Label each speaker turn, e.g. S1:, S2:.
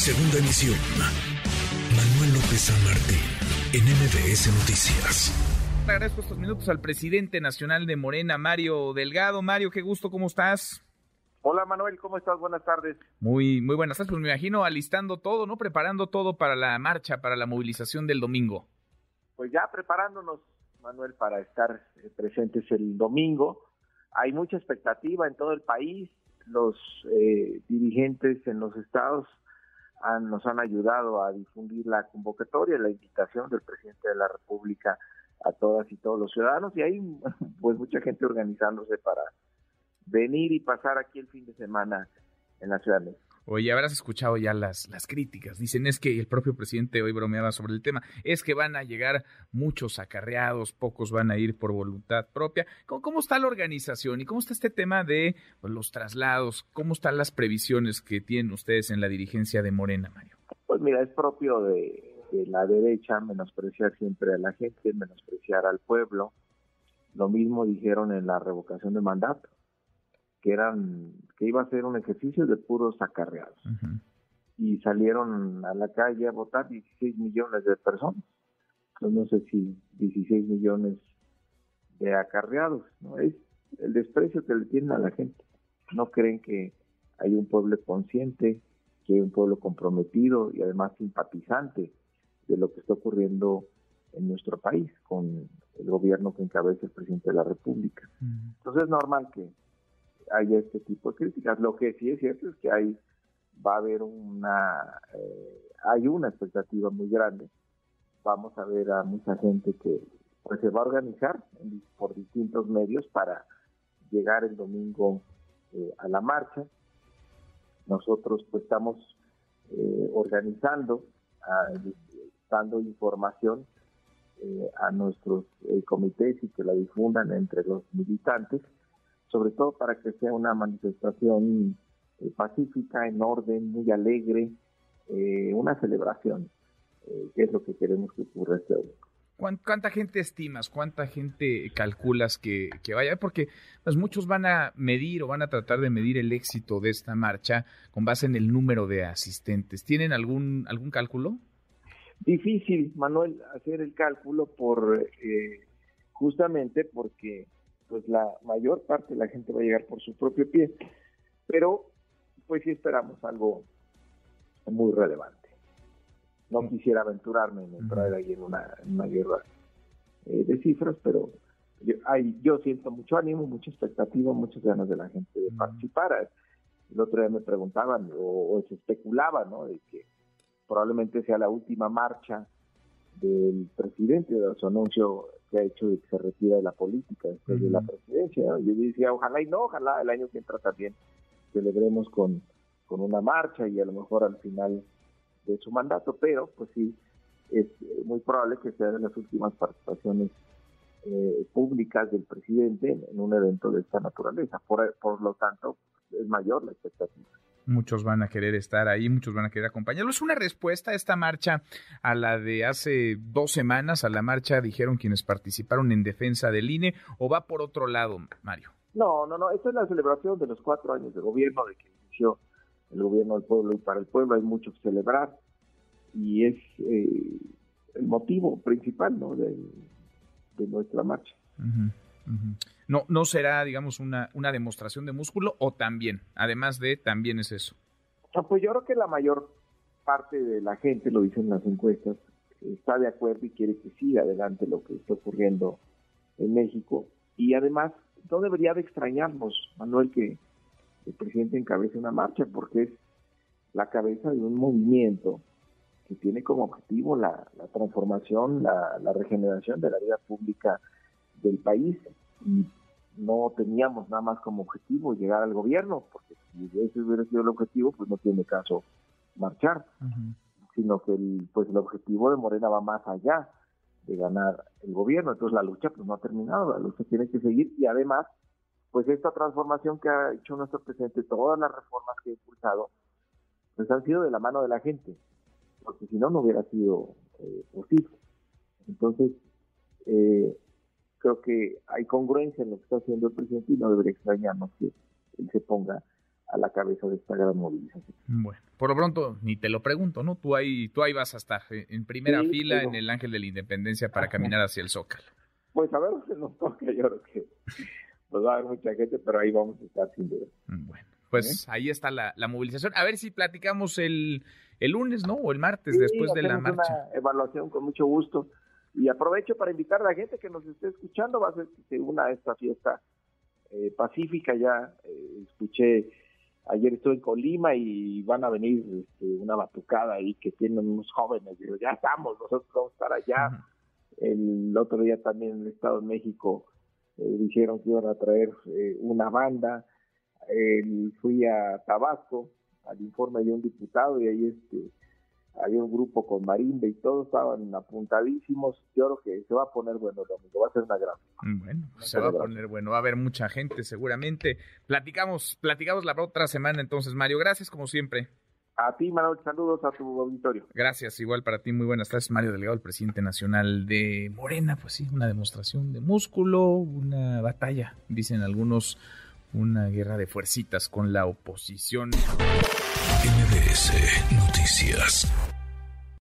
S1: Segunda emisión. Manuel López San Martín, en MBS Noticias.
S2: Agradezco estos minutos al presidente nacional de Morena, Mario Delgado. Mario, qué gusto, ¿cómo estás?
S3: Hola Manuel, ¿cómo estás? Buenas tardes.
S2: Muy, muy buenas tardes. Pues me imagino alistando todo, ¿no? Preparando todo para la marcha, para la movilización del domingo.
S3: Pues ya preparándonos, Manuel, para estar eh, presentes el domingo. Hay mucha expectativa en todo el país. Los eh, dirigentes en los estados nos han ayudado a difundir la convocatoria, la invitación del presidente de la República a todas y todos los ciudadanos y hay pues mucha gente organizándose para venir y pasar aquí el fin de semana en la Ciudad de México.
S2: Oye, habrás escuchado ya las, las críticas. Dicen es que el propio presidente hoy bromeaba sobre el tema. Es que van a llegar muchos acarreados, pocos van a ir por voluntad propia. ¿Cómo, cómo está la organización y cómo está este tema de pues, los traslados? ¿Cómo están las previsiones que tienen ustedes en la dirigencia de Morena, Mario?
S3: Pues mira, es propio de, de la derecha menospreciar siempre a la gente, menospreciar al pueblo. Lo mismo dijeron en la revocación de mandato que eran que iba a ser un ejercicio de puros acarreados. Y salieron a la calle a votar 16 millones de personas. Entonces no sé si 16 millones de acarreados, ¿no? Es el desprecio que le tienen a la gente. No creen que hay un pueblo consciente, que hay un pueblo comprometido y además simpatizante de lo que está ocurriendo en nuestro país con el gobierno que encabeza el presidente de la República. Entonces es normal que haya este tipo de críticas. Lo que sí es cierto es que hay, va a haber una, eh, hay una expectativa muy grande. Vamos a ver a mucha gente que pues se va a organizar por distintos medios para llegar el domingo eh, a la marcha. Nosotros pues estamos eh, organizando, dando información a nuestros comités y que la difundan entre los militantes sobre todo para que sea una manifestación eh, pacífica, en orden, muy alegre, eh, una celebración, eh, que es lo que queremos que ocurra este domingo.
S2: ¿Cuánta gente estimas? ¿Cuánta gente calculas que, que, vaya? Porque pues, muchos van a medir o van a tratar de medir el éxito de esta marcha con base en el número de asistentes. ¿Tienen algún, algún cálculo?
S3: Difícil, Manuel, hacer el cálculo por justamente porque pues la mayor parte de la gente va a llegar por su propio pie. Pero pues sí esperamos algo muy relevante. No mm. quisiera aventurarme en entrar ahí en una, guerra eh, de cifras, pero yo, hay, yo siento mucho ánimo, mucha expectativa, muchas ganas de la gente de participar. El otro día me preguntaban o, se especulaba, ¿no? De que probablemente sea la última marcha del presidente, de su anuncio que ha hecho de que se retira de la política después de la presidencia. Yo decía, ojalá y no, ojalá el año que entra también celebremos con, con una marcha y a lo mejor al final de su mandato, pero pues sí, es muy probable que sea de las últimas participaciones eh, públicas del presidente en, un evento de esta naturaleza. Por, por lo tanto, es mayor la expectativa
S2: muchos van a querer estar ahí, muchos van a querer acompañarlo. ¿Es una respuesta a esta marcha a la de hace dos semanas, a la marcha, dijeron quienes participaron en defensa del INE, o va por otro lado, Mario?
S3: No, no, no, esta es la celebración de los cuatro años de gobierno, de que inició el gobierno del pueblo y para el pueblo hay mucho que celebrar y es eh, el motivo principal ¿no? de, nuestra marcha.
S2: No, no será, digamos, una, una demostración de músculo o también, además de, también es eso.
S3: pues yo creo que la mayor parte de la gente, lo dicen las encuestas, está de acuerdo y quiere que siga adelante lo que está ocurriendo en México. Y además, no debería de extrañarnos, Manuel, que el presidente encabece una marcha, porque es la cabeza de un movimiento que tiene como objetivo la, transformación, la, la, regeneración de la vida pública del país y no teníamos nada más como objetivo llegar al gobierno, porque si ese hubiera sido el objetivo, pues no tiene caso marchar, sino que el, pues el objetivo de Morena va más allá de ganar el gobierno, entonces la lucha pues no ha terminado, la lucha tiene que seguir y además pues esta transformación que ha hecho nuestro presidente, todas las reformas que ha impulsado, pues han sido de la mano de la gente, porque si no, no hubiera sido eh, posible. Entonces, eh, creo que hay congruencia en lo que está haciendo el presidente y no debería extrañarnos que él se ponga a la cabeza de esta gran movilización.
S2: Bueno, por lo pronto ni te lo pregunto, ¿no? Tú ahí, tú ahí vas a estar eh, en primera fila en el Ángel de la Independencia para caminar hacia el Zócalo.
S3: Pues a ver si nos toca, yo creo que pues va a haber mucha gente, pero ahí vamos a estar sin duda.
S2: Bueno, pues ahí está la, movilización. A ver si platicamos el, el lunes, ¿no? O el martes después de la marcha.
S3: Una evaluación con mucho gusto. Y aprovecho para invitar a la gente que nos esté escuchando, va a ser que se una a esta fiesta eh, pacífica. Ya eh, escuché Ayer estuve en Colima y van a venir este, una batucada ahí que tienen unos jóvenes. Digo, ya estamos, nosotros vamos a estar allá. El otro día también en el Estado de México eh, dijeron que iban a traer eh, una banda. fui a Tabasco al informe de un diputado y ahí este había un grupo con marimba y todos estaban apuntadísimos. Yo creo que se va a poner bueno el domingo, va a ser una gran.
S2: Bueno, se va a poner bueno, va a haber mucha gente seguramente. Platicamos, platicamos la otra semana entonces, Mario. Gracias como siempre.
S3: A ti, Manuel, saludos a tu auditorio.
S2: Gracias, igual para ti, muy buenas tardes. Mario Delegado, el presidente nacional de Morena, pues sí, una demostración de músculo, una batalla, dicen algunos, una guerra de fuercitas con la oposición.
S1: MBS Noticias.